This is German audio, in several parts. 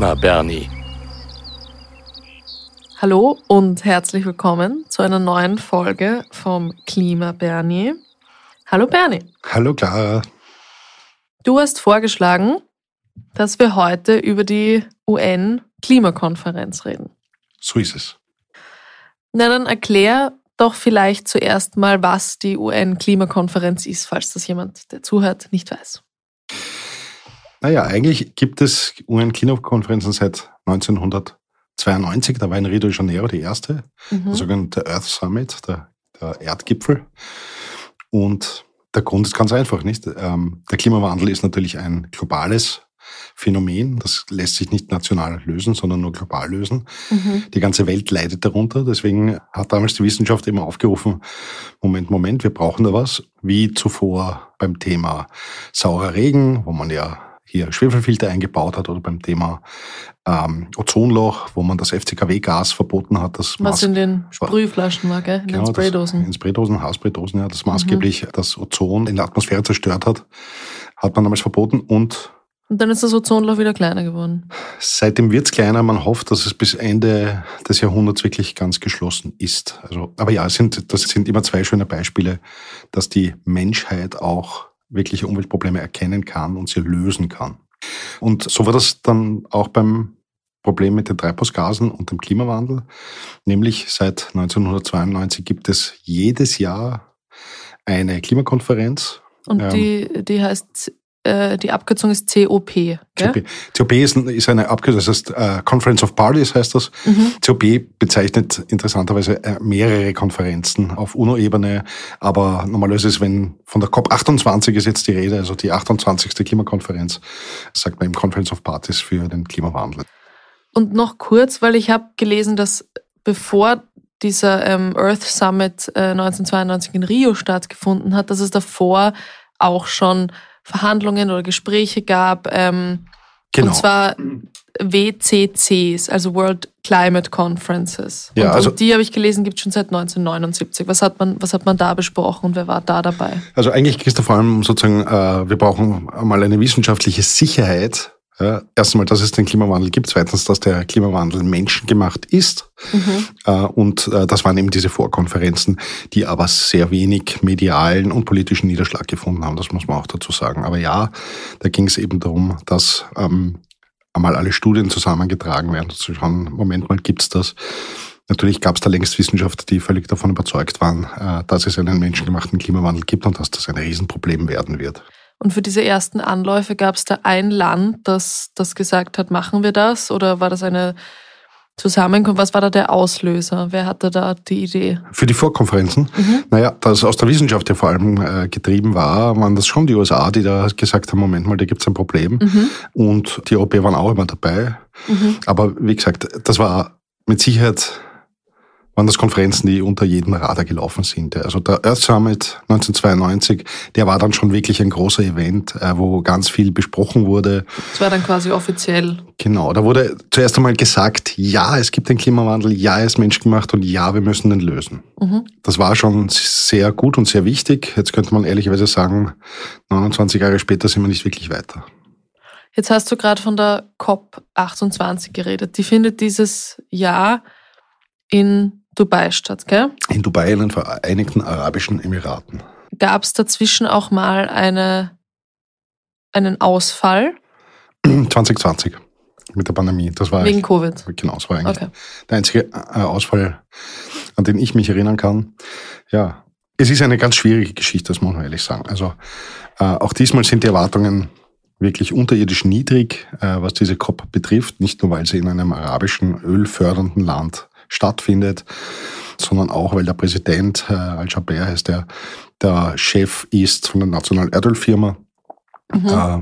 Klima Bernie. Hallo und herzlich willkommen zu einer neuen Folge vom Klima Bernie. Hallo Bernie. Hallo Clara. Du hast vorgeschlagen, dass wir heute über die UN-Klimakonferenz reden. So ist es. Na dann erklär doch vielleicht zuerst mal, was die UN-Klimakonferenz ist, falls das jemand, der zuhört, nicht weiß. Naja, eigentlich gibt es UN-Klimakonferenzen seit 1992. Da war in Rio de Janeiro die erste, Mhm. der sogenannte Earth Summit, der, der Erdgipfel. Und der Grund ist ganz einfach, nicht? Ähm, der Klimawandel ist natürlich ein globales Phänomen. Das lässt sich nicht national lösen, sondern nur global lösen. Mhm. Die ganze Welt leidet darunter. Deswegen hat damals die Wissenschaft immer aufgerufen, Moment, Moment, wir brauchen da was. Wie zuvor beim Thema saurer Regen, wo man ja hier Schwefelfilter eingebaut hat, oder beim Thema ähm, Ozonloch, wo man das FCKW-Gas verboten hat. Das Was in den Sprühflaschen war, gell? In Genau, den Spraydosen. Das, in Spraydosen, Haarspraydosen, ja, das maßgeblich das Ozon in der Atmosphäre zerstört hat, hat man damals verboten und Und dann ist das Ozonloch wieder kleiner geworden. Seitdem wird's kleiner. Man hofft, dass es bis Ende des Jahrhunderts wirklich ganz geschlossen ist. Also, aber ja, es sind, das sind immer zwei schöne Beispiele, dass die Menschheit auch wirkliche Umweltprobleme erkennen kann und sie lösen kann. Und so war das dann auch beim Problem mit den Treibhausgasen und dem Klimawandel. Nämlich seit 1992 gibt es jedes Jahr eine Klimakonferenz, Und Ähm. die, die heißt, äh, die Abkürzung ist COP, gell? COP. COP ist, ist eine Abkürzung, das heißt äh, Conference of Parties heißt das. Mhm. COP bezeichnet interessanterweise äh, mehrere Konferenzen auf UNO-Ebene, aber normalerweise ist, wenn von der COP28 ist jetzt die Rede, also die 28. Klimakonferenz, sagt man im Conference of Parties für den Klimawandel. Und noch kurz, weil ich habe gelesen, dass bevor dieser ähm, Earth Summit äh, 1992 in Rio stattgefunden hat, dass es davor auch schon Verhandlungen oder Gespräche gab. Ähm, Genau. Und zwar WCCs, also World Climate Conferences. Ja, und, also- und die habe ich gelesen, gibt es schon seit 1979. Was hat man, was hat man da besprochen und wer war da dabei? Also eigentlich geht es da vor allem sozusagen, äh, wir brauchen mal eine wissenschaftliche Sicherheit. Ja, erst einmal, dass es den Klimawandel gibt. Zweitens, dass der Klimawandel menschengemacht ist. Mhm. Äh, Und äh, das waren eben diese Vorkonferenzen, die aber sehr wenig medialen und politischen Niederschlag gefunden haben. Das muss man auch dazu sagen. Aber ja, da ging es eben darum, dass ähm, einmal alle Studien zusammengetragen werden, zu schauen, Moment mal, gibt's das? Natürlich gab es da längst Wissenschaftler, die völlig davon überzeugt waren, äh, dass es einen menschengemachten Klimawandel gibt und dass das ein Riesenproblem werden wird. Und für diese ersten Anläufe gab es da ein Land, das, das gesagt hat, machen wir das? Oder war das eine Zusammenkunft? Was war da der Auslöser? Wer hatte da die Idee? Für die Vorkonferenzen, Mhm. naja, das aus der Wissenschaft ja vor allem äh, getrieben war, waren das schon die USA, die da gesagt haben, Moment mal, da gibt's ein Problem. Mhm. Und die Europäer waren auch immer dabei. Mhm. Aber wie gesagt, das war mit Sicherheit, waren das Konferenzen, die unter jedem Radar gelaufen sind. Also der Earth Summit 1992, der war dann schon wirklich ein großer Event, äh, wo ganz viel besprochen wurde. Das war dann quasi offiziell. Genau, da wurde zuerst einmal gesagt, ja, es gibt den Klimawandel, ja, er ist menschgemacht und ja, wir müssen den lösen. Mhm. Das war schon sehr gut und sehr wichtig. Jetzt könnte man ehrlicherweise sagen, 29 Jahre später sind wir nicht wirklich weiter. Jetzt hast du gerade von der COP28 geredet. Die findet dieses Jahr in Dubai statt, gell? In Dubai, in den Vereinigten Arabischen Emiraten. Gab es dazwischen auch mal eine, einen Ausfall 2020 mit der Pandemie. Das war wegen Covid? genau, das war eigentlich Okay. der einzige äh, Ausfall, an den ich mich erinnern kann. Ja, es ist eine ganz schwierige Geschichte, das muss man ehrlich sagen. Also äh, auch diesmal sind die Erwartungen wirklich unterirdisch niedrig, äh, was diese COP betrifft. Nicht nur, weil sie in einem arabischen, ölfördernden Land stattfindet, sondern auch, weil der Präsident, äh, Al-Jaber heißt der, der Chef ist von der Nationalen Erdölfirma, Mhm. äh,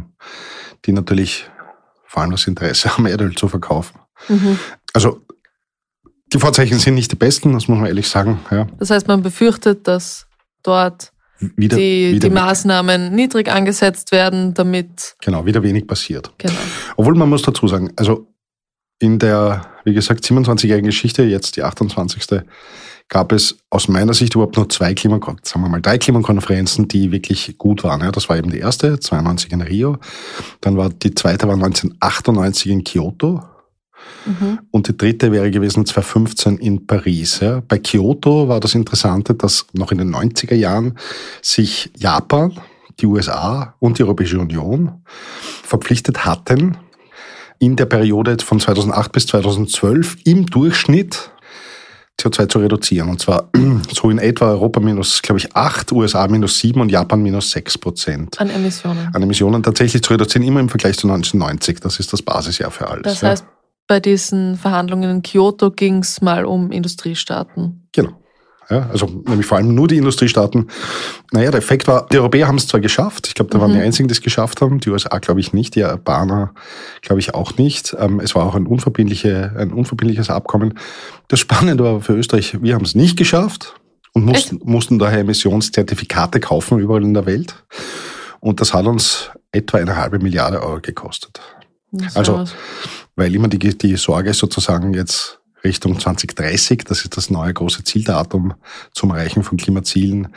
die natürlich vor allem das Interesse haben, Erdöl zu verkaufen. Mhm. Also die Vorzeichen sind nicht die besten, das muss man ehrlich sagen. Ja, Das heißt, man befürchtet, dass dort wieder, die, wieder, die Maßnahmen niedrig angesetzt werden, damit. genau, wieder wenig passiert. Genau. Obwohl man muss dazu sagen, also in der, wie gesagt, 27-jährigen Geschichte, jetzt die 28 gab es aus meiner Sicht überhaupt nur zwei Klimakonferenzen, sagen wir mal drei Klimakonferenzen, die wirklich gut waren. Ja, das war eben die erste, 92 in Rio. Dann war die zweite war 1998 in Kyoto. Mhm. Und die dritte wäre gewesen 2015 in Paris. Ja. Bei Kyoto war das Interessante, dass noch in den 90er Jahren sich Japan, die USA und die Europäische Union verpflichtet hatten, in der Periode von 2008 bis 2012 im Durchschnitt CO2 zu reduzieren. Und zwar so in etwa Europa minus, glaube ich, 8, USA minus 7 und Japan minus 6 Prozent. An Emissionen. An Emissionen tatsächlich zu reduzieren, immer im Vergleich zu 1990. Das ist das Basisjahr für alles. Das heißt, ja. bei diesen Verhandlungen in Kyoto ging es mal um Industriestaaten. Genau. Ja, also nämlich vor allem nur die Industriestaaten. Naja, der Effekt war, die Europäer haben es zwar geschafft, ich glaube, da waren mhm. die einzigen, die es geschafft haben, die USA glaube ich nicht, die Japaner glaube ich auch nicht. Ähm, es war auch ein, unverbindliche, ein unverbindliches Abkommen. Das Spannende war für Österreich, wir haben es nicht geschafft und mussten, mussten daher Emissionszertifikate kaufen überall in der Welt. Und das hat uns etwa eine halbe Milliarde Euro gekostet. Also, weil immer die, die Sorge sozusagen jetzt Richtung 2030, das ist das neue große Zieldatum zum Erreichen von Klimazielen,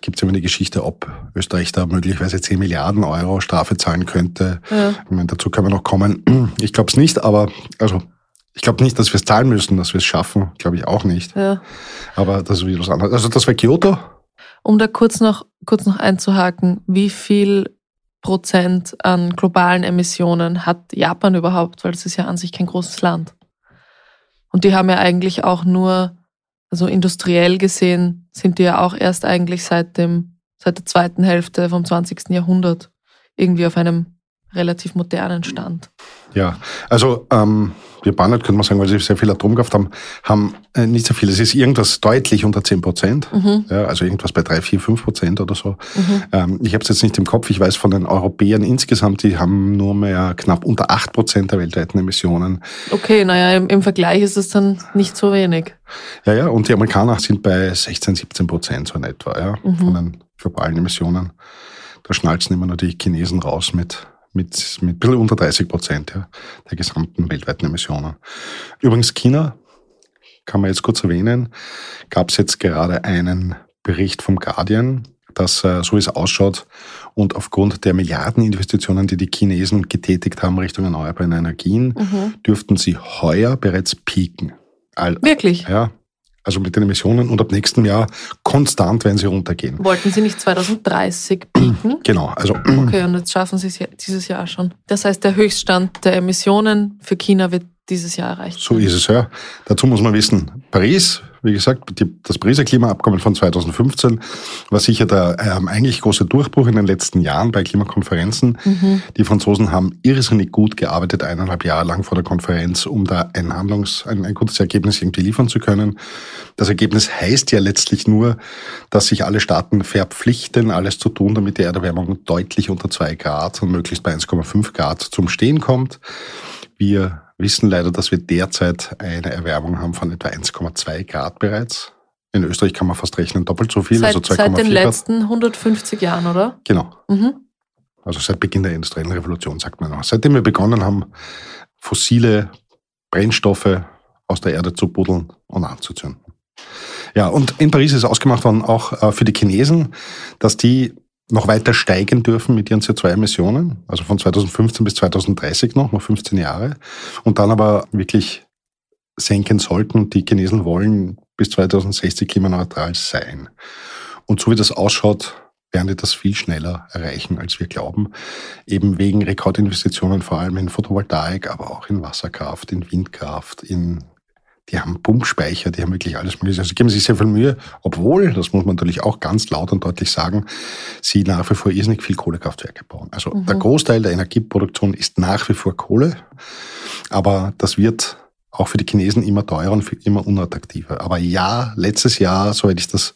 gibt es immer die Geschichte, ob Österreich da möglicherweise 10 Milliarden Euro Strafe zahlen könnte. Ja. Ich meine, dazu können wir noch kommen. Ich glaube es nicht, aber also ich glaube nicht, dass wir es zahlen müssen, dass wir es schaffen, glaube ich auch nicht. Ja. Aber das ist wieder was anderes. Also das war Kyoto. Um da kurz noch, kurz noch einzuhaken, wie viel Prozent an globalen Emissionen hat Japan überhaupt? Weil das ist ja an sich kein großes Land. Und die haben ja eigentlich auch nur, also industriell gesehen, sind die ja auch erst eigentlich seit dem, seit der zweiten Hälfte vom 20. Jahrhundert irgendwie auf einem relativ modernen Stand. Ja, also ähm, Japaner, könnte man sagen, weil sie sehr viel Atomkraft haben, haben äh, nicht so viel. Es ist irgendwas deutlich unter 10 Prozent, mhm. ja, also irgendwas bei 3, 4, 5 Prozent oder so. Mhm. Ähm, ich habe es jetzt nicht im Kopf, ich weiß von den Europäern insgesamt, die haben nur mehr knapp unter 8 Prozent der weltweiten Emissionen. Okay, naja, im, im Vergleich ist es dann nicht so wenig. Ja, ja, und die Amerikaner sind bei 16, 17 Prozent so in etwa, ja, mhm. von den globalen Emissionen. Da schnalzen immer nur die Chinesen raus mit mit, mit ein bisschen unter 30 Prozent ja, der gesamten weltweiten Emissionen. Übrigens China, kann man jetzt kurz erwähnen, gab es jetzt gerade einen Bericht vom Guardian, dass äh, so wie es ausschaut und aufgrund der Milliardeninvestitionen, die die Chinesen getätigt haben Richtung erneuerbaren Energien, mhm. dürften sie heuer bereits peaken. All, Wirklich? Ja, also mit den Emissionen und ab nächstem Jahr konstant werden sie runtergehen. Wollten Sie nicht 2030 bieten? Genau, also. Okay, und jetzt schaffen Sie es dieses Jahr schon. Das heißt, der Höchststand der Emissionen für China wird dieses Jahr erreicht. So ist es, ja. Dazu muss man wissen, Paris wie gesagt, die, das Pariser Klimaabkommen von 2015 war sicher der ähm, eigentlich große Durchbruch in den letzten Jahren bei Klimakonferenzen. Mhm. Die Franzosen haben irrsinnig gut gearbeitet, eineinhalb Jahre lang vor der Konferenz, um da ein Handlungs-, ein, ein gutes Ergebnis irgendwie liefern zu können. Das Ergebnis heißt ja letztlich nur, dass sich alle Staaten verpflichten, alles zu tun, damit die Erderwärmung deutlich unter zwei Grad und möglichst bei 1,5 Grad zum Stehen kommt. Wir wissen leider, dass wir derzeit eine Erwärmung haben von etwa 1,2 Grad bereits. In Österreich kann man fast rechnen, doppelt so viel, seit, also 2,4 Seit den letzten 150 Jahren, oder? Genau. Mhm. Also seit Beginn der industriellen Revolution, sagt man auch. Seitdem wir begonnen haben, fossile Brennstoffe aus der Erde zu buddeln und anzuzünden. Ja, und in Paris ist ausgemacht worden, auch äh, für die Chinesen, dass die noch weiter steigen dürfen mit ihren CO2-Emissionen, also von 2015 bis 2030 noch, noch 15 Jahre, und dann aber wirklich senken sollten. Und die Chinesen wollen bis 2060 klimaneutral sein. Und so wie das ausschaut, werden die das viel schneller erreichen, als wir glauben. Eben wegen Rekordinvestitionen, vor allem in Photovoltaik, aber auch in Wasserkraft, in Windkraft, in die haben Pumpspeicher, die haben wirklich alles mögliche. Also geben sich sehr viel Mühe, obwohl, das muss man natürlich auch ganz laut und deutlich sagen, sie nach wie vor irrsinnig viel Kohlekraftwerke bauen. Also mhm. der Großteil der Energieproduktion ist nach wie vor Kohle, aber das wird auch für die Chinesen immer teurer und immer unattraktiver. Aber ja, letztes Jahr, soweit ich das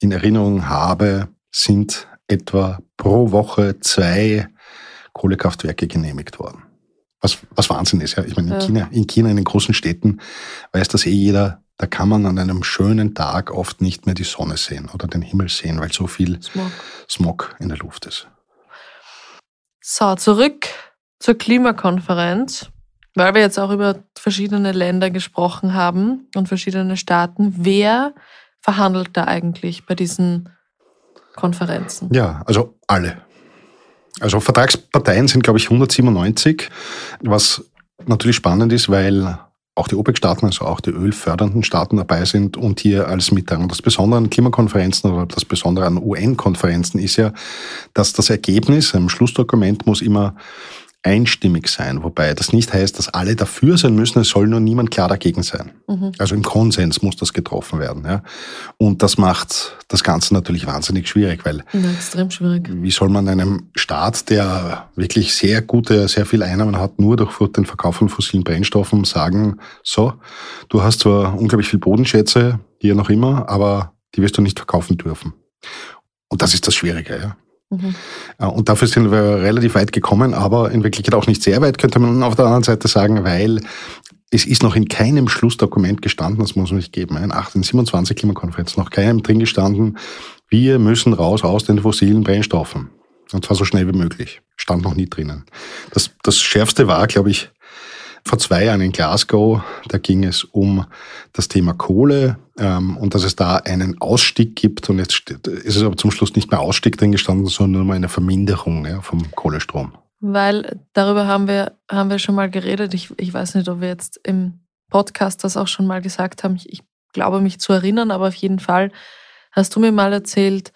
in Erinnerung habe, sind etwa pro Woche zwei Kohlekraftwerke genehmigt worden. Was, was Wahnsinn ist, ja. Ich meine, in, ja. China, in China, in den großen Städten, weiß das eh jeder, da kann man an einem schönen Tag oft nicht mehr die Sonne sehen oder den Himmel sehen, weil so viel Smog, Smog in der Luft ist. So, zurück zur Klimakonferenz. weil wir jetzt auch über verschiedene Länder gesprochen haben und verschiedene Staaten, wer verhandelt da eigentlich bei diesen Konferenzen? Ja, also alle. Also Vertragsparteien sind, glaube ich, 197, was natürlich spannend ist, weil auch die OPEC-Staaten, also auch die ölfördernden Staaten dabei sind und hier alles mittragen. Das Besondere an Klimakonferenzen oder das Besondere an UN-Konferenzen ist ja, dass das Ergebnis, ein Schlussdokument muss immer einstimmig sein, wobei das nicht heißt, dass alle dafür sein müssen, es soll nur niemand klar dagegen sein. Mhm. Also im Konsens muss das getroffen werden. Ja. Und das macht das Ganze natürlich wahnsinnig schwierig, weil ja, extrem schwierig. wie soll man einem Staat, der wirklich sehr gute, sehr viel Einnahmen hat, nur durch den Verkauf von fossilen Brennstoffen sagen, so, du hast zwar unglaublich viel Bodenschätze, hier noch immer, aber die wirst du nicht verkaufen dürfen. Und das ist das Schwierige, ja. Mhm. Und dafür sind wir relativ weit gekommen, aber in Wirklichkeit auch nicht sehr weit, könnte man auf der anderen Seite sagen, weil es ist noch in keinem Schlussdokument gestanden, das muss man nicht geben, in 1827 Klimakonferenz, noch keinem drin gestanden, wir müssen raus aus den fossilen Brennstoffen. Und zwar so schnell wie möglich. Stand noch nie drinnen. Das, das Schärfste war, glaube ich, vor zwei Jahren in Glasgow. Da ging es um das Thema Kohle ähm, und dass es da einen Ausstieg gibt. Und jetzt ist es aber zum Schluss nicht mehr Ausstieg drin gestanden, sondern nur eine Verminderung ja, vom Kohlestrom. Weil darüber haben wir, haben wir schon mal geredet. Ich, ich weiß nicht, ob wir jetzt im Podcast das auch schon mal gesagt haben. Ich, ich glaube mich zu erinnern, aber auf jeden Fall hast du mir mal erzählt,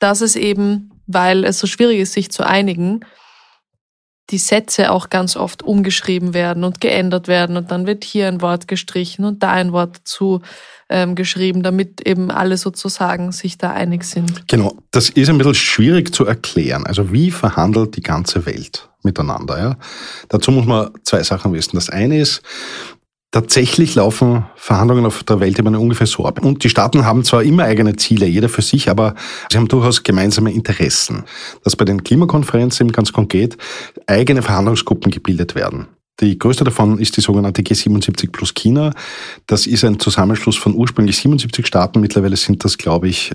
dass es eben, weil es so schwierig ist, sich zu einigen, die Sätze auch ganz oft umgeschrieben werden und geändert werden und dann wird hier ein Wort gestrichen und da ein Wort dazu ähm, geschrieben, damit eben alle sozusagen sich da einig sind. Genau, das ist ein bisschen schwierig zu erklären. Also wie verhandelt die ganze Welt miteinander? Ja? Dazu muss man zwei Sachen wissen. Das eine ist, Tatsächlich laufen Verhandlungen auf der Weltebene ungefähr so ab. Und die Staaten haben zwar immer eigene Ziele, jeder für sich, aber sie haben durchaus gemeinsame Interessen. Dass bei den Klimakonferenzen ganz konkret eigene Verhandlungsgruppen gebildet werden. Die größte davon ist die sogenannte G77 plus China. Das ist ein Zusammenschluss von ursprünglich 77 Staaten. Mittlerweile sind das, glaube ich,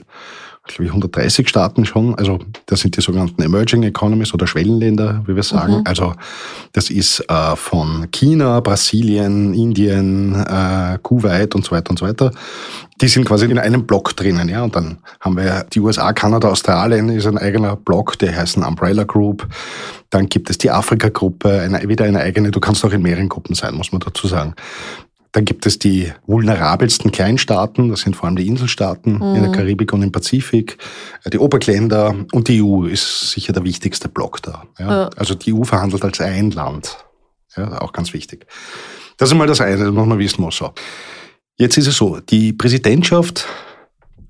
glaube ich, 130 Staaten schon. Also das sind die sogenannten Emerging Economies oder Schwellenländer, wie wir sagen. Mhm. Also das ist äh, von China, Brasilien, Indien, äh, Kuwait und so weiter und so weiter. Die sind quasi in einem Block drinnen, ja. Und dann haben wir die USA, Kanada, Australien ist ein eigener Block, der heißt ein Umbrella Group. Dann gibt es die Afrika-Gruppe, eine, wieder eine eigene. Du kannst auch in mehreren Gruppen sein, muss man dazu sagen. Dann gibt es die vulnerabelsten Kleinstaaten, das sind vor allem die Inselstaaten mhm. in der mhm. Karibik und im Pazifik, äh, die OPEC-Länder und die EU ist sicher der wichtigste Block da. Ja? Ja. Also die EU verhandelt als ein Land. Ja, auch ganz wichtig. Das ist mal das eine, das muss man wissen muss. So. Jetzt ist es so, die Präsidentschaft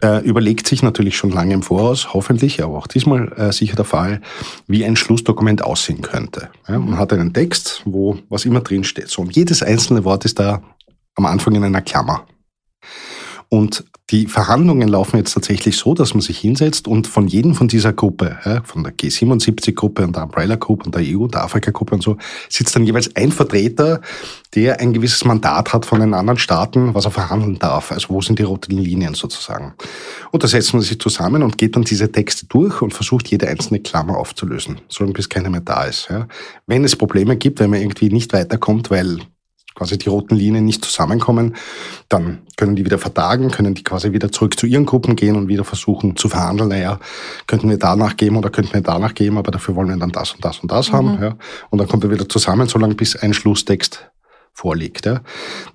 äh, überlegt sich natürlich schon lange im Voraus, hoffentlich, aber auch diesmal äh, sicher der Fall, wie ein Schlussdokument aussehen könnte. Ja, man hat einen Text, wo was immer drin steht. So, und jedes einzelne Wort ist da am Anfang in einer Klammer. Und die Verhandlungen laufen jetzt tatsächlich so, dass man sich hinsetzt und von jedem von dieser Gruppe, von der G77-Gruppe und der Umbrella Group und der EU der Afrika-Gruppe und so, sitzt dann jeweils ein Vertreter, der ein gewisses Mandat hat von den anderen Staaten, was er verhandeln darf. Also wo sind die roten Linien sozusagen. Und da setzt man sich zusammen und geht dann diese Texte durch und versucht jede einzelne Klammer aufzulösen, solange bis keiner mehr da ist. Wenn es Probleme gibt, wenn man irgendwie nicht weiterkommt, weil quasi die roten Linien nicht zusammenkommen, dann können die wieder vertagen, können die quasi wieder zurück zu ihren Gruppen gehen und wieder versuchen zu verhandeln, naja, könnten wir danach geben oder könnten wir danach geben, aber dafür wollen wir dann das und das und das mhm. haben. Ja. Und dann kommt er wieder zusammen, solange bis ein Schlusstext vorliegt. Ja.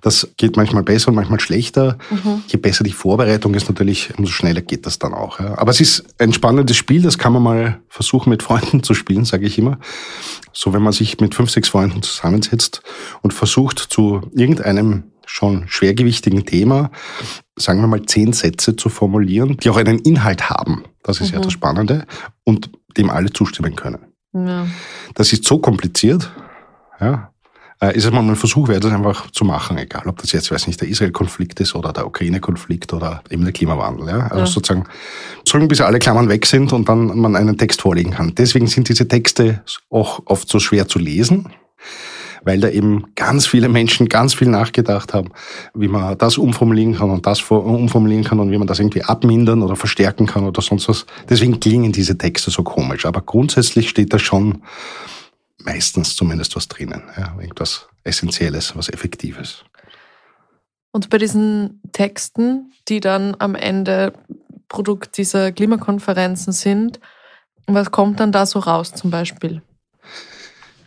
Das geht manchmal besser und manchmal schlechter. Mhm. Je besser die Vorbereitung ist natürlich, umso schneller geht das dann auch. Ja. Aber es ist ein spannendes Spiel, das kann man mal versuchen mit Freunden zu spielen, sage ich immer. So wenn man sich mit fünf, sechs Freunden zusammensetzt und versucht zu irgendeinem schon schwergewichtigen Thema, sagen wir mal, zehn Sätze zu formulieren, die auch einen Inhalt haben. Das ist mhm. ja das Spannende und dem alle zustimmen können. Ja. Das ist so kompliziert, ja, äh, ist es mal ein Versuch wert, das einfach zu machen, egal ob das jetzt, weiß nicht, der Israel-Konflikt ist oder der Ukraine-Konflikt oder eben der Klimawandel. Ja? Also ja. sozusagen, solange bis alle Klammern weg sind und dann man einen Text vorlegen kann. Deswegen sind diese Texte auch oft so schwer zu lesen, weil da eben ganz viele Menschen ganz viel nachgedacht haben, wie man das umformulieren kann und das umformulieren kann und wie man das irgendwie abmindern oder verstärken kann oder sonst was. Deswegen klingen diese Texte so komisch. Aber grundsätzlich steht da schon meistens zumindest was drinnen. Ja, irgendwas Essentielles, was Effektives. Und bei diesen Texten, die dann am Ende Produkt dieser Klimakonferenzen sind, was kommt dann da so raus zum Beispiel?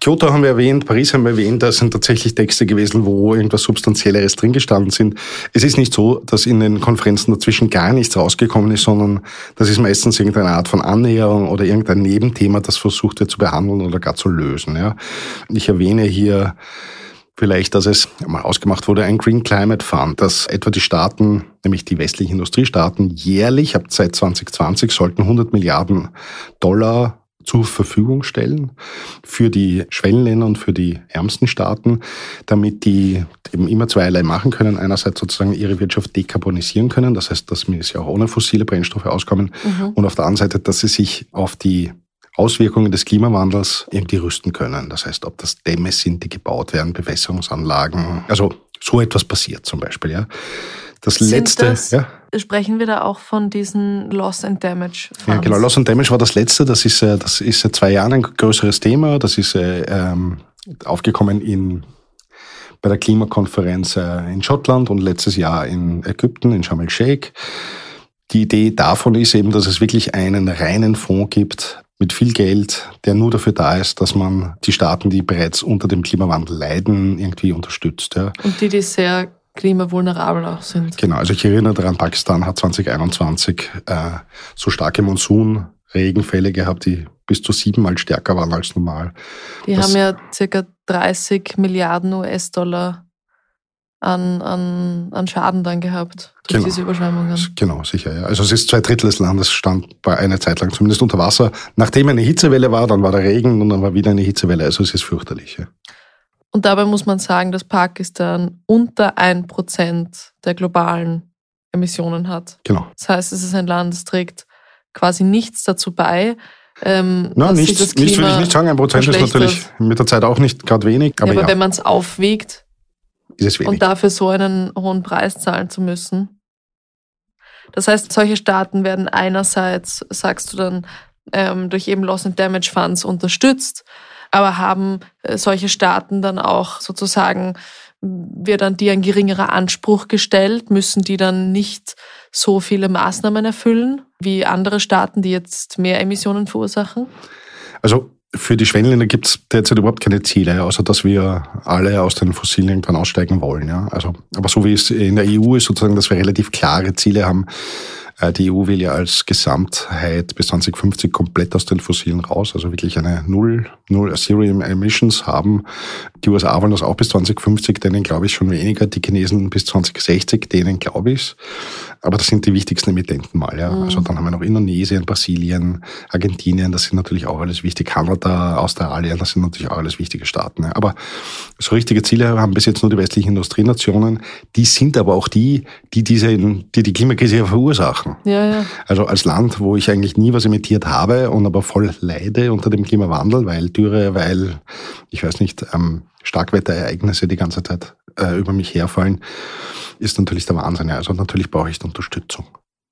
Kyoto haben wir erwähnt, Paris haben wir erwähnt, da sind tatsächlich Texte gewesen, wo irgendwas Substanzielleres drin gestanden sind. Es ist nicht so, dass in den Konferenzen dazwischen gar nichts rausgekommen ist, sondern das ist meistens irgendeine Art von Annäherung oder irgendein Nebenthema, das versucht wird zu behandeln oder gar zu lösen. Ja. Ich erwähne hier vielleicht, dass es mal ausgemacht wurde, ein Green Climate Fund, dass etwa die Staaten, nämlich die westlichen Industriestaaten, jährlich ab seit 2020 sollten 100 Milliarden Dollar zur Verfügung stellen für die Schwellenländer und für die ärmsten Staaten, damit die eben immer zweierlei machen können. Einerseits sozusagen ihre Wirtschaft dekarbonisieren können, das heißt, dass sie auch ohne fossile Brennstoffe auskommen mhm. und auf der anderen Seite, dass sie sich auf die Auswirkungen des Klimawandels irgendwie rüsten können. Das heißt, ob das Dämme sind, die gebaut werden, Bewässerungsanlagen. Also so etwas passiert zum Beispiel. Ja. Das sind letzte. Das, ja? Sprechen wir da auch von diesen Loss and Damage? Funds? Ja, genau. Loss and Damage war das letzte. Das ist, äh, das ist seit zwei Jahren ein größeres Thema. Das ist äh, ähm, aufgekommen in bei der Klimakonferenz äh, in Schottland und letztes Jahr in Ägypten, in Sharm el-Sheikh. Die Idee davon ist eben, dass es wirklich einen reinen Fonds gibt, mit viel Geld, der nur dafür da ist, dass man die Staaten, die bereits unter dem Klimawandel leiden, irgendwie unterstützt. Ja. Und die, die sehr klimavulnerabel auch sind. Genau, also ich erinnere daran, Pakistan hat 2021 äh, so starke Monsunregenfälle gehabt, die bis zu siebenmal stärker waren als normal. Die das, haben ja circa 30 Milliarden US-Dollar an, an, an Schaden dann gehabt durch genau. diese Überschwemmungen. Genau, sicher. Ja. Also es ist zwei Drittel des Landes stand bei einer Zeit lang zumindest unter Wasser. Nachdem eine Hitzewelle war, dann war der Regen und dann war wieder eine Hitzewelle. Also es ist fürchterlich. Ja. Und dabei muss man sagen, dass Pakistan unter ein Prozent der globalen Emissionen hat. Genau. Das heißt, es ist ein Land, das trägt quasi nichts dazu bei. Ähm, Nein, nichts, nichts will ich nicht sagen. Ein Prozent ist natürlich mit der Zeit auch nicht gerade wenig. Aber, ja, aber ja. wenn man es aufwiegt. Und dafür so einen hohen Preis zahlen zu müssen. Das heißt, solche Staaten werden einerseits, sagst du dann, ähm, durch eben Loss and Damage Funds unterstützt, aber haben äh, solche Staaten dann auch sozusagen, wird an die ein geringerer Anspruch gestellt, müssen die dann nicht so viele Maßnahmen erfüllen wie andere Staaten, die jetzt mehr Emissionen verursachen? Also für die Schwellenländer gibt es derzeit überhaupt keine Ziele, außer dass wir alle aus den Fossilen irgendwann aussteigen wollen. Ja? Also, aber so wie es in der EU ist, sozusagen, dass wir relativ klare Ziele haben, die EU will ja als Gesamtheit bis 2050 komplett aus den Fossilen raus, also wirklich eine Null, Null Zero Emissions haben. Die USA wollen das auch bis 2050, denen glaube ich schon weniger. Die Chinesen bis 2060, denen glaube ich Aber das sind die wichtigsten Emittenten mal. Ja. Mhm. Also dann haben wir noch Indonesien, Brasilien, Argentinien, das sind natürlich auch alles wichtig. Kanada, Australien, das sind natürlich auch alles wichtige Staaten. Ja. Aber so richtige Ziele haben bis jetzt nur die westlichen Industrienationen. Die sind aber auch die, die diese, die, die Klimakrise verursachen. Ja, ja. Also als Land, wo ich eigentlich nie was emittiert habe und aber voll leide unter dem Klimawandel, weil Dürre, weil, ich weiß nicht, ähm, Starkwetterereignisse die ganze Zeit äh, über mich herfallen, ist natürlich der Wahnsinn. Also natürlich brauche ich Unterstützung.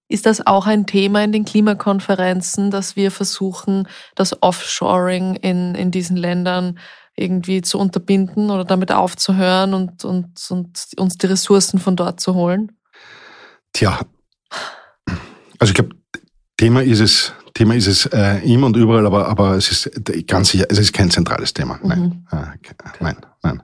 Ist das auch ein Thema in den Klimakonferenzen, dass wir versuchen, das Offshoring in, in diesen Ländern irgendwie zu unterbinden oder damit aufzuhören und, und, und uns die Ressourcen von dort zu holen? Tja, also ich glaube, Thema ist es, Thema ist es äh, immer und überall, aber, aber es ist ganz sicher, es ist kein zentrales Thema. Nein, mhm. äh, nein, nein.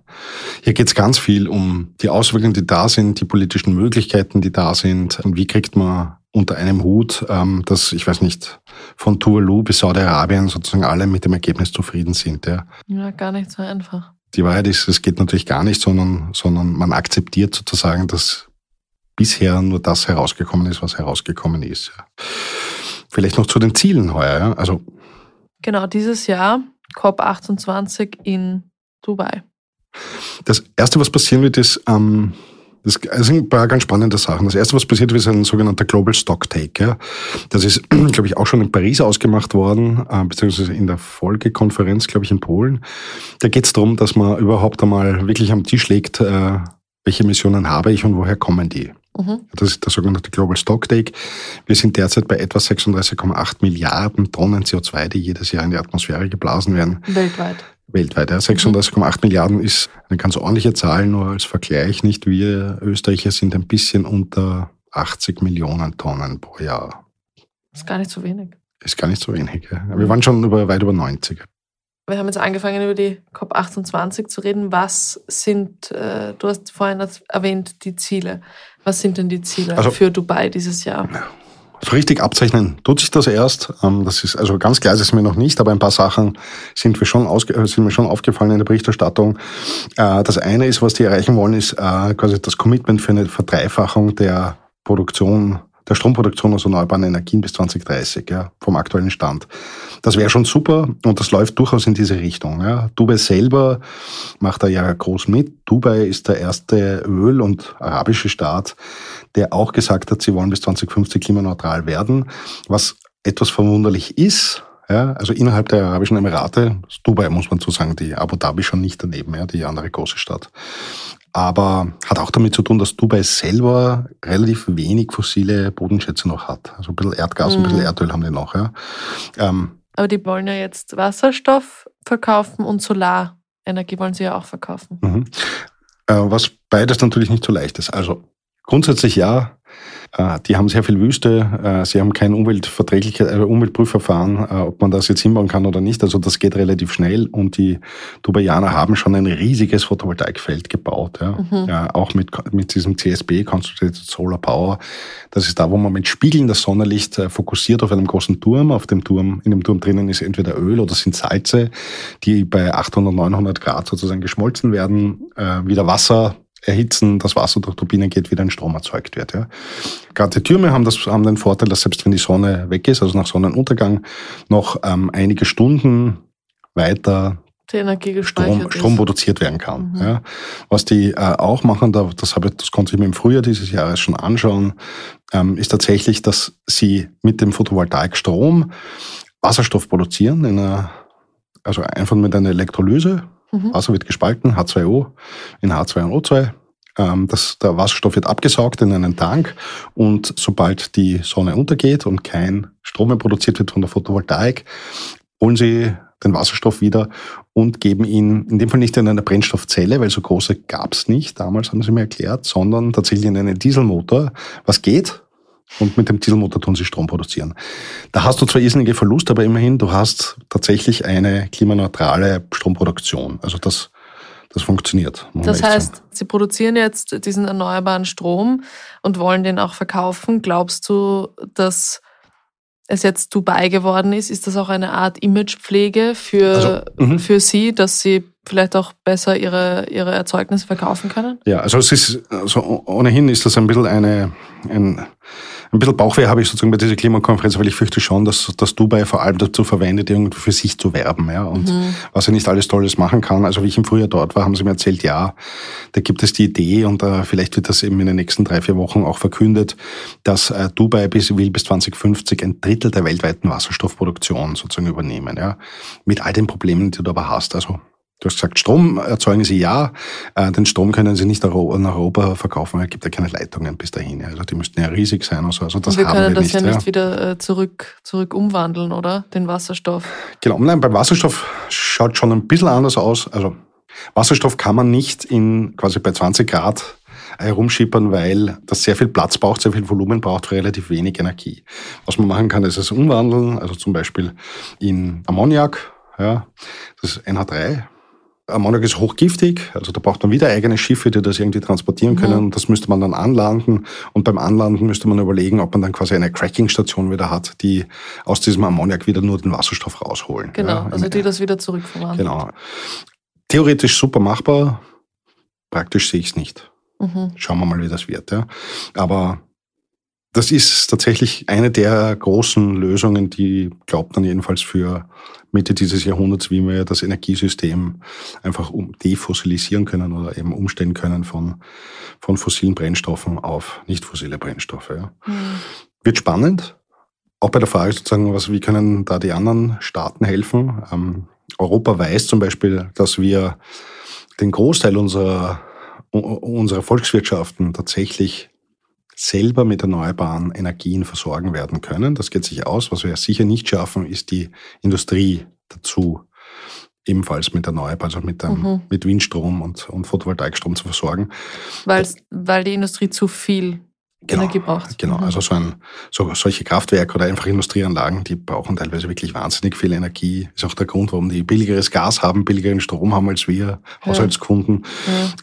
Hier geht es ganz viel um die Auswirkungen, die da sind, die politischen Möglichkeiten, die da sind und wie kriegt man unter einem Hut, ähm, dass, ich weiß nicht, von Tuvalu bis Saudi-Arabien sozusagen alle mit dem Ergebnis zufrieden sind. Ja. ja, gar nicht so einfach. Die Wahrheit ist, es geht natürlich gar nicht, sondern, sondern man akzeptiert sozusagen, dass bisher nur das herausgekommen ist, was herausgekommen ist. Vielleicht noch zu den Zielen heuer. Ja? Also genau, dieses Jahr COP28 in Dubai. Das Erste, was passieren wird, ist, ähm, das sind ein paar ganz spannende Sachen. Das Erste, was passiert, ist ein sogenannter Global Stock Take. Ja. Das ist, glaube ich, auch schon in Paris ausgemacht worden, äh, beziehungsweise in der Folgekonferenz, glaube ich, in Polen. Da geht es darum, dass man überhaupt einmal wirklich am Tisch legt, äh, welche Emissionen habe ich und woher kommen die. Mhm. Das ist der sogenannte Global Stock Take. Wir sind derzeit bei etwa 36,8 Milliarden Tonnen CO2, die jedes Jahr in die Atmosphäre geblasen werden. Weltweit. weltweit. Ja. 36,8 Milliarden ist eine ganz ordentliche Zahl, nur als Vergleich nicht. Wir Österreicher sind ein bisschen unter 80 Millionen Tonnen pro Jahr. Ist gar nicht so wenig. Ist gar nicht so wenig. Ja. Wir waren schon über, weit über 90. Wir haben jetzt angefangen, über die COP28 zu reden. Was sind, äh, du hast vorhin erwähnt, die Ziele. Was sind denn die Ziele also, für Dubai dieses Jahr? So richtig abzeichnen tut sich das erst. Ähm, das ist also ganz klar, das ist mir noch nicht, aber ein paar Sachen sind, wir schon ausge äh, sind mir schon aufgefallen in der Berichterstattung. Äh, das eine ist, was die erreichen wollen, ist äh, quasi das Commitment für eine Verdreifachung der Produktion der Stromproduktion aus erneuerbaren Energien bis 2030, ja, vom aktuellen Stand. Das wäre schon super und das läuft durchaus in diese Richtung. Ja. Dubai selber macht da ja groß mit. Dubai ist der erste Öl- und arabische Staat, der auch gesagt hat, sie wollen bis 2050 klimaneutral werden, was etwas verwunderlich ist, ja, also innerhalb der Arabischen Emirate, Dubai muss man so sagen, die Abu Dhabi schon nicht daneben, ja, die andere große Stadt aber hat auch damit zu tun, dass Dubai selber relativ wenig fossile Bodenschätze noch hat. Also ein bisschen Erdgas mhm. und ein bisschen mhm. Erdöl haben die noch. Ja. Ähm, aber die wollen ja jetzt Wasserstoff verkaufen und Solarenergie wollen sie ja auch verkaufen. Mhm. Äh, was beides natürlich nicht so leicht ist. Also grundsätzlich ja, die haben sehr viel Wüste, äh, sie haben kein Umweltverträgliches, äh, Umweltprüfverfahren, ob man das jetzt hinbauen kann oder nicht. Also das geht relativ schnell und die Dubaianer haben schon ein riesiges Photovoltaikfeld gebaut. Ja. Mhm. ja auch mit, mit diesem CSB, Concentrated Solar Power. Das ist da, wo man mit Spiegeln das Sonnenlicht fokussiert auf einem großen Turm. Auf dem Turm, in dem Turm drinnen ist entweder Öl oder sind Salze, die bei 800, 900 Grad sozusagen geschmolzen werden, wieder Wasser erhitzen, das Wasser durch Turbinen geht, wieder ein Strom erzeugt wird. Ja. Gerade die Türme haben, das, haben den Vorteil, dass selbst wenn die Sonne weg ist, also nach Sonnenuntergang, noch ähm, einige Stunden weiter Strom, Strom produziert werden kann. Mhm. Ja. Was die äh, auch machen, da, das, habe, das konnte ich mir im Frühjahr dieses Jahres schon anschauen, ähm, ist tatsächlich, dass sie mit dem Photovoltaikstrom Wasserstoff produzieren, in einer, also einfach mit einer Elektrolyse, Mhm. Wasser wird gespalten, H2O in H2 und O2. Ähm, das, der Wasserstoff wird abgesaugt in einen Tank und sobald die Sonne untergeht und kein Strom mehr produziert wird von der Photovoltaik, holen sie den Wasserstoff wieder und geben ihn in dem Fall nicht in einer Brennstoffzelle, weil so große gab es nicht, damals haben sie mir erklärt, sondern tatsächlich in einen Dieselmotor, was geht, und mit dem Dieselmotor tun sie Strom produzieren. Da hast du zwar irrsinnige Verluste, aber immerhin, du hast tatsächlich eine klimaneutrale Stromproduktion. Also das, das funktioniert. Das heißt, sagen. sie produzieren jetzt diesen erneuerbaren Strom und wollen den auch verkaufen. Glaubst du, dass es jetzt Dubai geworden ist? Ist das auch eine Art Imagepflege für, also, mhm. für sie, dass sie vielleicht auch besser ihre, ihre Erzeugnisse verkaufen können? Ja, also es ist, also ohnehin ist das ein bisschen eine, ein, ein bisschen Bauchweh habe ich sozusagen bei dieser Klimakonferenz, weil ich fürchte schon, dass, dass Dubai vor allem dazu verwendet, irgendwie für sich zu werben, ja, und mhm. was er nicht alles Tolles machen kann. Also wie ich im Frühjahr dort war, haben sie mir erzählt, ja, da gibt es die Idee und äh, vielleicht wird das eben in den nächsten drei, vier Wochen auch verkündet, dass äh, Dubai bis, will bis 2050 ein Drittel der weltweiten Wasserstoffproduktion sozusagen übernehmen, ja, mit all den Problemen, die du aber hast. Also Du hast gesagt, Strom erzeugen sie ja. Äh, den Strom können sie nicht nach Europa verkaufen, weil es gibt ja keine Leitungen bis dahin. Also die müssten ja riesig sein und so. Also das und wir haben können wir das nicht, ja nicht wieder äh, zurück, zurück umwandeln, oder? Den Wasserstoff. Genau, nein, beim Wasserstoff schaut schon ein bisschen anders aus. Also Wasserstoff kann man nicht in quasi bei 20 Grad herumschippern, weil das sehr viel Platz braucht, sehr viel Volumen braucht für relativ wenig Energie. Was man machen kann, ist es umwandeln, also zum Beispiel in Ammoniak, ja, das ist NH3, Ammoniak ist hochgiftig, also da braucht man wieder eigene Schiffe, die das irgendwie transportieren mhm. können. Mhm. Das müsste man dann anlanden. Und beim Anlanden müsste man überlegen, ob man dann quasi eine Cracking-Station wieder hat, die aus diesem Ammoniak wieder nur den Wasserstoff rausholen. Genau, ja, also die das wieder zurückverwandeln. Genau. Theoretisch super machbar, praktisch sehe ich es nicht. Mhm. Schauen wir mal, wie das wird. Ja. Aber das ist tatsächlich eine der großen Lösungen, die glaubt man jedenfalls für Mitte dieses Jahrhunderts, wie wir das Energiesystem einfach um defossilisieren können oder eben umstellen können von, von fossilen Brennstoffen auf nicht fossile Brennstoffe. Ja. Mhm. Wird spannend. Auch bei der Frage sozusagen, was, wie können da die anderen Staaten helfen? Ähm, Europa weiß zum Beispiel, dass wir den Großteil unserer, unserer Volkswirtschaften tatsächlich selber mit erneuerbaren Energien versorgen werden können. Das geht sich aus. Was wir sicher nicht schaffen, ist die Industrie dazu ebenfalls mit Erneuerbar, also mit, ähm, mhm. mit Windstrom und, und Photovoltaikstrom zu versorgen. Weil's, weil die Industrie zu viel genau, Energie braucht. Genau, mhm. also so ein, so, solche Kraftwerke oder einfach Industrieanlagen, die brauchen teilweise wirklich wahnsinnig viel Energie. Ist auch der Grund, warum die billigeres Gas haben, billigeren Strom haben als wir Haushaltskunden.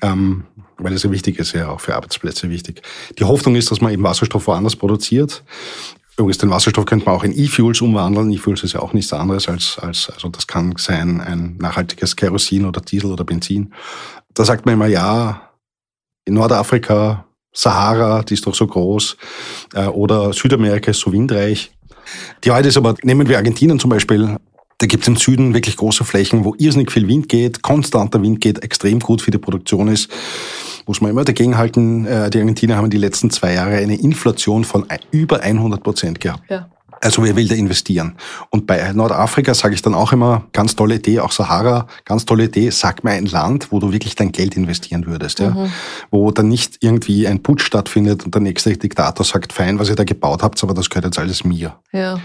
Ja. Ähm, weil es ja wichtig ist, ja auch für Arbeitsplätze wichtig. Die Hoffnung ist, dass man eben Wasserstoff woanders produziert. Übrigens, den Wasserstoff könnte man auch in E-Fuels umwandeln. E-Fuels ist ja auch nichts anderes als, als, also das kann sein ein nachhaltiges Kerosin oder Diesel oder Benzin. Da sagt man immer, ja, in Nordafrika, Sahara, die ist doch so groß, äh, oder Südamerika ist so windreich. Die Wahrheit ist aber, nehmen wir Argentinien zum Beispiel, da gibt es im Süden wirklich große Flächen, wo irrsinnig viel Wind geht, konstanter Wind geht, extrem gut für die Produktion ist muss man immer dagegenhalten, äh, die Argentinier haben die letzten zwei Jahre eine Inflation von über 100 Prozent gehabt. Ja. Also wer will da investieren? Und bei Nordafrika sage ich dann auch immer, ganz tolle Idee, auch Sahara, ganz tolle Idee, sag mir ein Land, wo du wirklich dein Geld investieren würdest. Ja? Mhm. Wo dann nicht irgendwie ein Putsch stattfindet und der nächste Diktator sagt, fein, was ihr da gebaut habt, aber das gehört jetzt alles mir. Ja.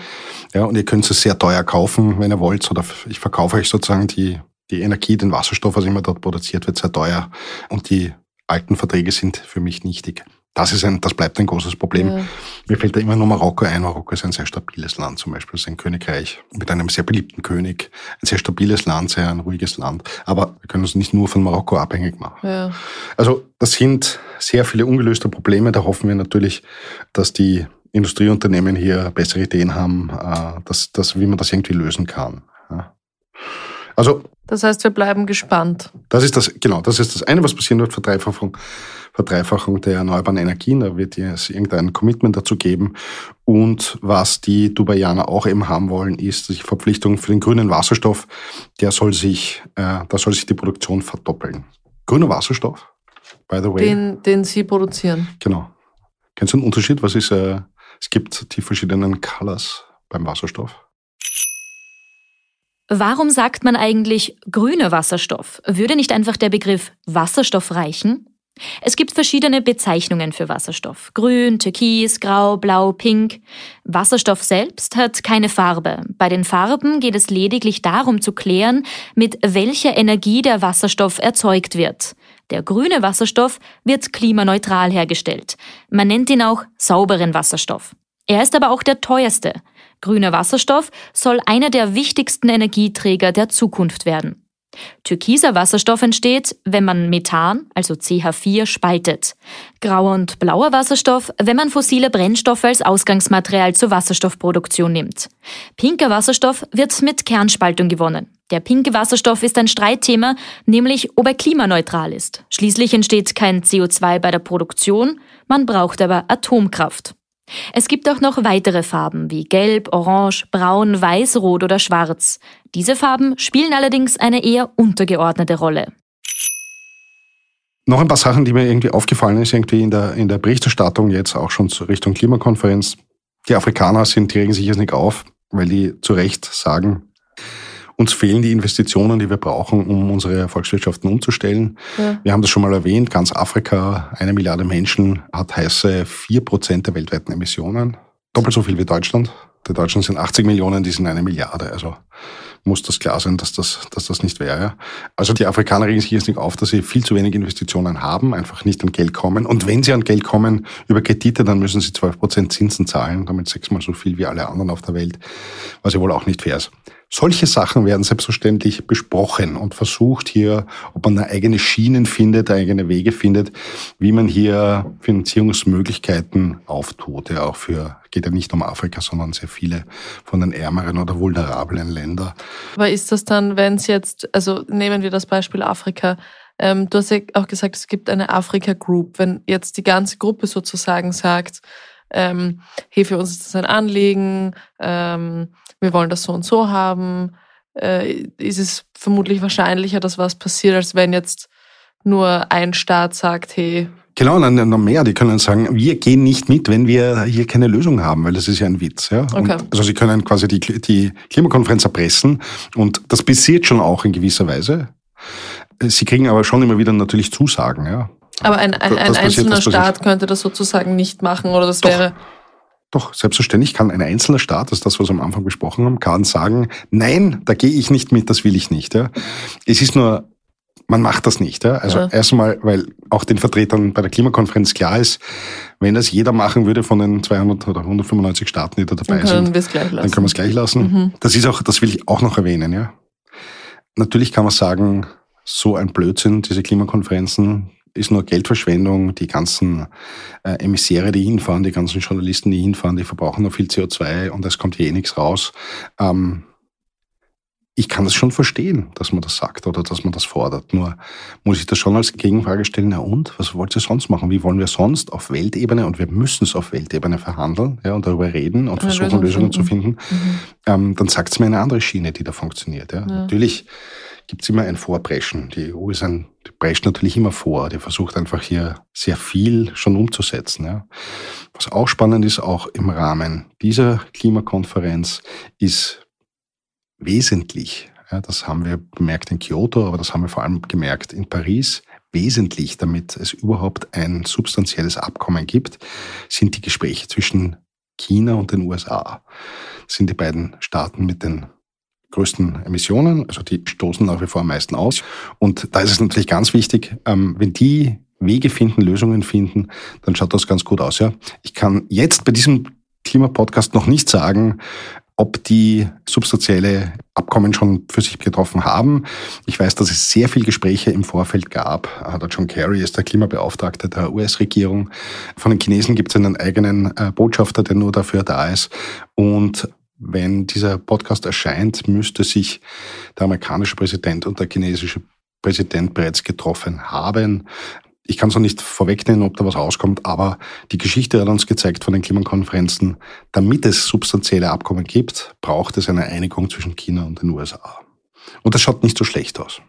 Ja, und ihr könnt es sehr teuer kaufen, wenn ihr wollt, oder ich verkaufe euch sozusagen die, die Energie, den Wasserstoff, was immer dort produziert wird, sehr teuer. Und die alten Verträge sind für mich nichtig. Das, ist ein, das bleibt ein großes Problem. Ja. Mir fällt da immer nur Marokko ein. Marokko ist ein sehr stabiles Land, zum Beispiel. Es ist ein Königreich mit einem sehr beliebten König. Ein sehr stabiles Land, sehr ein ruhiges Land. Aber wir können uns nicht nur von Marokko abhängig machen. Ja. Also das sind sehr viele ungelöste Probleme. Da hoffen wir natürlich, dass die Industrieunternehmen hier bessere Ideen haben, äh, dass, dass, wie man das irgendwie lösen kann. Also das heißt, wir bleiben gespannt. Das ist das, genau, das ist das eine, was passieren wird, Verdreifachung, Verdreifachung der erneuerbaren Energien. Da wird es irgendein Commitment dazu geben. Und was die Dubaianer auch eben haben wollen, ist die Verpflichtung für den grünen Wasserstoff. Der soll sich, äh, da soll sich die Produktion verdoppeln. Grüner Wasserstoff, by the way. Den, den Sie produzieren. Genau. Kennst du den Unterschied? Was ist, äh, es gibt die verschiedenen Colors beim Wasserstoff. Warum sagt man eigentlich grüner Wasserstoff? Würde nicht einfach der Begriff Wasserstoff reichen? Es gibt verschiedene Bezeichnungen für Wasserstoff. Grün, Türkis, Grau, Blau, Pink. Wasserstoff selbst hat keine Farbe. Bei den Farben geht es lediglich darum zu klären, mit welcher Energie der Wasserstoff erzeugt wird. Der grüne Wasserstoff wird klimaneutral hergestellt. Man nennt ihn auch sauberen Wasserstoff. Er ist aber auch der teuerste. Grüner Wasserstoff soll einer der wichtigsten Energieträger der Zukunft werden. Türkiser Wasserstoff entsteht, wenn man Methan, also CH4, spaltet. Grauer und blauer Wasserstoff, wenn man fossile Brennstoffe als Ausgangsmaterial zur Wasserstoffproduktion nimmt. Pinker Wasserstoff wird mit Kernspaltung gewonnen. Der pinke Wasserstoff ist ein Streitthema, nämlich ob er klimaneutral ist. Schließlich entsteht kein CO2 bei der Produktion, man braucht aber Atomkraft. Es gibt auch noch weitere Farben wie Gelb, Orange, Braun, Weiß, Rot oder Schwarz. Diese Farben spielen allerdings eine eher untergeordnete Rolle. Noch ein paar Sachen, die mir irgendwie aufgefallen ist, irgendwie in der, in der Berichterstattung jetzt auch schon zur Richtung Klimakonferenz. Die Afrikaner sind, regen sich jetzt nicht auf, weil die zu Recht sagen, uns fehlen die Investitionen, die wir brauchen, um unsere Volkswirtschaften umzustellen. Ja. Wir haben das schon mal erwähnt, ganz Afrika, eine Milliarde Menschen hat heiße vier Prozent der weltweiten Emissionen. Doppelt so viel wie Deutschland. Die Deutschen sind 80 Millionen, die sind eine Milliarde. Also muss das klar sein, dass das, dass das nicht wäre. Also die Afrikaner regen sich jetzt nicht auf, dass sie viel zu wenig Investitionen haben, einfach nicht an Geld kommen. Und wenn sie an Geld kommen über Kredite, dann müssen sie 12 Prozent Zinsen zahlen, damit sechsmal so viel wie alle anderen auf der Welt, was ja wohl auch nicht fair ist. Solche Sachen werden selbstverständlich besprochen und versucht hier, ob man eigene Schienen findet, eigene Wege findet, wie man hier Finanzierungsmöglichkeiten auftut. Ja, auch für, geht ja nicht um Afrika, sondern sehr viele von den ärmeren oder vulnerablen Ländern. Aber ist das dann, wenn es jetzt, also nehmen wir das Beispiel Afrika, ähm, du hast ja auch gesagt, es gibt eine Afrika Group. Wenn jetzt die ganze Gruppe sozusagen sagt, ähm, hey, für uns ist das ein Anliegen, ähm, wir wollen das so und so haben, äh, ist es vermutlich wahrscheinlicher, dass was passiert, als wenn jetzt nur ein Staat sagt, hey. Genau, dann noch mehr. Die können sagen, wir gehen nicht mit, wenn wir hier keine Lösung haben, weil das ist ja ein Witz. Ja? Okay. also sie können quasi die, die Klimakonferenz erpressen und das passiert schon auch in gewisser Weise. Sie kriegen aber schon immer wieder natürlich Zusagen. Ja? Aber ein, ein, ein einzelner Staat könnte das sozusagen nicht machen oder das Doch. wäre. Doch, selbstverständlich kann ein einzelner Staat, das ist das, was wir am Anfang besprochen haben, kann sagen, nein, da gehe ich nicht mit, das will ich nicht. Ja. Es ist nur, man macht das nicht. Ja. Also ja. erstmal, weil auch den Vertretern bei der Klimakonferenz klar ist, wenn das jeder machen würde von den 200 oder 195 Staaten, die da dabei dann sind, dann können wir es gleich lassen. Mhm. Das ist auch, das will ich auch noch erwähnen. Ja. Natürlich kann man sagen, so ein Blödsinn, diese Klimakonferenzen, ist nur Geldverschwendung. Die ganzen äh, Emissäre, die hinfahren, die ganzen Journalisten, die hinfahren, die verbrauchen noch viel CO2 und es kommt hier eh nichts raus. Ähm, ich kann das schon verstehen, dass man das sagt oder dass man das fordert. Nur muss ich das schon als Gegenfrage stellen, na und, was wollt ihr sonst machen? Wie wollen wir sonst auf Weltebene, und wir müssen es auf Weltebene verhandeln ja, und darüber reden und versuchen, Lösung Lösungen finden. zu finden, mhm. ähm, dann sagt es mir eine andere Schiene, die da funktioniert. Ja. ja. Natürlich gibt es immer ein Vorpreschen. Die EU ist ein, die prescht natürlich immer vor. Die versucht einfach hier sehr viel schon umzusetzen. Ja. Was auch spannend ist, auch im Rahmen dieser Klimakonferenz, ist wesentlich, ja, das haben wir bemerkt in Kyoto, aber das haben wir vor allem gemerkt in Paris, wesentlich, damit es überhaupt ein substanzielles Abkommen gibt, sind die Gespräche zwischen China und den USA. Das sind die beiden Staaten mit den größten Emissionen, also die stoßen nach wie vor am meisten aus. Und da ist es natürlich ganz wichtig, ähm, wenn die Wege finden, Lösungen finden, dann schaut das ganz gut aus. Ja, ich kann jetzt bei diesem Klimapodcast noch nicht sagen, ob die substanzielle Abkommen schon für sich getroffen haben. Ich weiß, dass es sehr viel Gespräche im Vorfeld gab. Der John Kerry ist der Klimabeauftragte der US-Regierung. Von den Chinesen gibt es einen eigenen äh, Botschafter, der nur dafür da ist. Und wenn dieser Podcast erscheint, müsste sich der amerikanische Präsident und der chinesische Präsident bereits getroffen haben. Ich kann es noch nicht vorwegnehmen, ob da was rauskommt, aber die Geschichte hat uns gezeigt von den Klimakonferenzen, damit es substanzielle Abkommen gibt, braucht es eine Einigung zwischen China und den USA. Und das schaut nicht so schlecht aus.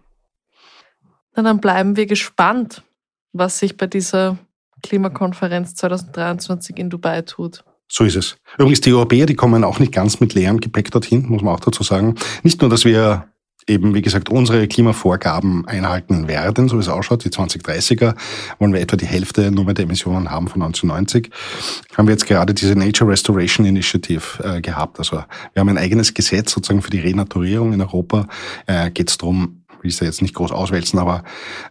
Na, dann bleiben wir gespannt, was sich bei dieser Klimakonferenz 2023 in Dubai tut. So ist es. Übrigens, die Europäer, die kommen auch nicht ganz mit leerem Gepäck dorthin, muss man auch dazu sagen. Nicht nur, dass wir eben, wie gesagt, unsere Klimavorgaben einhalten werden, so wie es ausschaut, die 2030er, wollen wir etwa die Hälfte nur mehr der Emissionen haben von 1990, haben wir jetzt gerade diese Nature Restoration Initiative äh, gehabt. Also wir haben ein eigenes Gesetz sozusagen für die Renaturierung in Europa. Äh, Geht es darum, will ich da jetzt nicht groß auswälzen, aber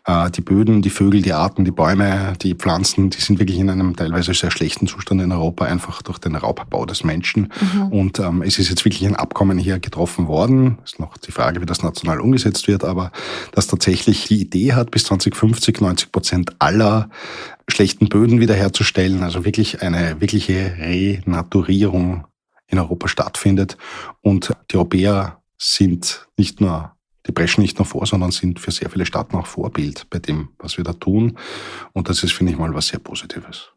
äh, die Böden, die Vögel, die Arten, die Bäume, die Pflanzen, die sind wirklich in einem teilweise sehr schlechten Zustand in Europa, einfach durch den Raubbau des Menschen. Mhm. Und ähm, es ist jetzt wirklich ein Abkommen hier getroffen worden. Ist noch die Frage, wie das national umgesetzt wird, aber das tatsächlich die Idee hat, bis 2050 90 Prozent aller schlechten Böden wiederherzustellen, also wirklich eine wirkliche Renaturierung in Europa stattfindet. Und die Europäer sind nicht nur die preschen nicht nur vor, sondern sind für sehr viele Staaten auch Vorbild bei dem, was wir da tun. Und das ist, finde ich mal, was sehr Positives.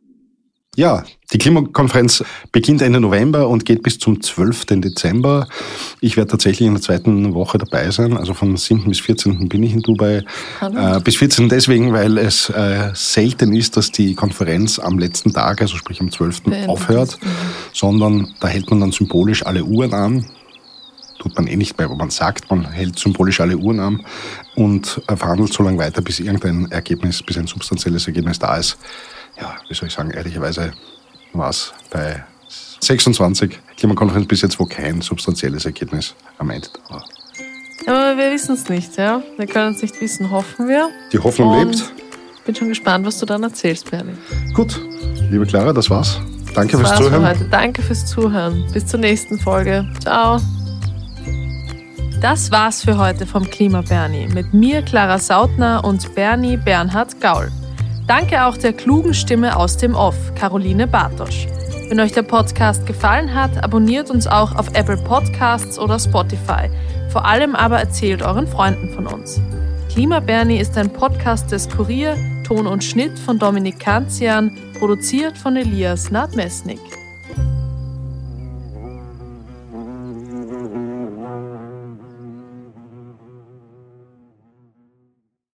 Ja, die Klimakonferenz beginnt Ende November und geht bis zum 12. Dezember. Ich werde tatsächlich in der zweiten Woche dabei sein. Also von 7. bis 14. bin ich in Dubai. Äh, bis 14. deswegen, weil es äh, selten ist, dass die Konferenz am letzten Tag, also sprich am 12. aufhört, sondern da hält man dann symbolisch alle Uhren an tut man eh nicht mehr, aber man sagt, man hält symbolisch alle Uhren an und verhandelt so lange weiter, bis irgendein Ergebnis, bis ein substanzielles Ergebnis da ist. Ja, wie soll ich sagen, ehrlicherweise war es bei 26 Klimakonferenz bis jetzt, wo kein substanzielles Ergebnis am Ende da war. Aber wir wissen es nicht, ja. Wir können es nicht wissen, hoffen wir. Die Hoffnung und lebt. Ich bin schon gespannt, was du dann erzählst, Bernie. Gut, liebe Clara, das war's. Danke das fürs war's Zuhören. Für heute. Danke fürs Zuhören. Bis zur nächsten Folge. Ciao. Das war's für heute vom Klima Bernie mit mir, Clara Sautner und Bernie Bernhard Gaul. Danke auch der klugen Stimme aus dem Off, Caroline Bartosch. Wenn euch der Podcast gefallen hat, abonniert uns auch auf Apple Podcasts oder Spotify. Vor allem aber erzählt euren Freunden von uns. Klima Bernie ist ein Podcast des Kurier, Ton und Schnitt von Dominik Kanzian, produziert von Elias Nadmesnik.